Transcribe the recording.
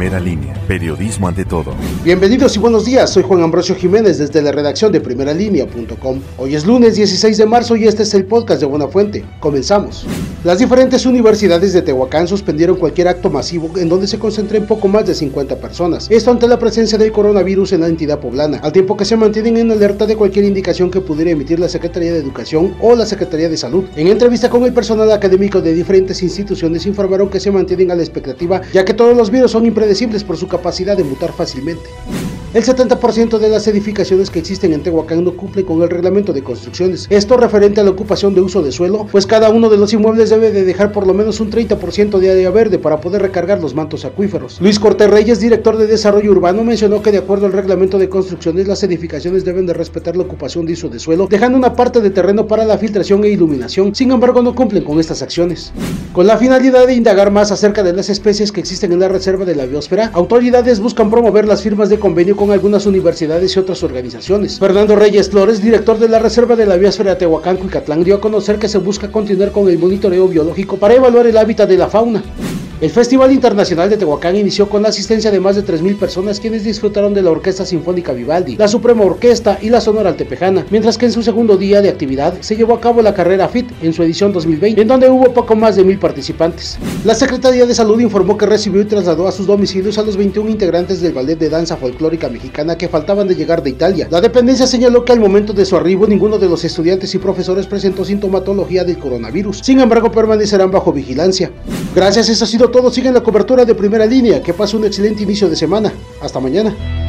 Primera línea, periodismo ante todo. Bienvenidos y buenos días, soy Juan Ambrosio Jiménez desde la redacción de primeralinea.com. Hoy es lunes 16 de marzo y este es el podcast de Buena Fuente. Comenzamos. Las diferentes universidades de Tehuacán suspendieron cualquier acto masivo en donde se concentren poco más de 50 personas. Esto ante la presencia del coronavirus en la entidad poblana, al tiempo que se mantienen en alerta de cualquier indicación que pudiera emitir la Secretaría de Educación o la Secretaría de Salud. En entrevista con el personal académico de diferentes instituciones informaron que se mantienen a la expectativa ya que todos los virus son impredecibles por su capacidad de mutar fácilmente. El 70% de las edificaciones que existen en Tehuacán no cumplen con el reglamento de construcciones. Esto referente a la ocupación de uso de suelo, pues cada uno de los inmuebles debe de dejar por lo menos un 30% de área verde para poder recargar los mantos acuíferos. Luis Cortés Reyes, director de Desarrollo Urbano, mencionó que de acuerdo al reglamento de construcciones, las edificaciones deben de respetar la ocupación de uso de suelo, dejando una parte de terreno para la filtración e iluminación. Sin embargo, no cumplen con estas acciones. Con la finalidad de indagar más acerca de las especies que existen en la reserva de la biosfera, autoridades buscan promover las firmas de convenio con algunas universidades y otras organizaciones. Fernando Reyes Flores, director de la Reserva de la Biosfera Tehuacán Cuicatlán, dio a conocer que se busca continuar con el monitoreo biológico para evaluar el hábitat de la fauna. El Festival Internacional de Tehuacán inició con la asistencia de más de 3.000 personas quienes disfrutaron de la Orquesta Sinfónica Vivaldi, la Suprema Orquesta y la Sonora Altepejana, mientras que en su segundo día de actividad se llevó a cabo la carrera FIT en su edición 2020, en donde hubo poco más de mil participantes. La Secretaría de Salud informó que recibió y trasladó a sus domicilios a los 21 integrantes del ballet de danza folclórica mexicana que faltaban de llegar de Italia. La dependencia señaló que al momento de su arribo ninguno de los estudiantes y profesores presentó sintomatología del coronavirus, sin embargo permanecerán bajo vigilancia. Gracias, eso ha sido todo. Sigan la cobertura de primera línea. Que pase un excelente inicio de semana. Hasta mañana.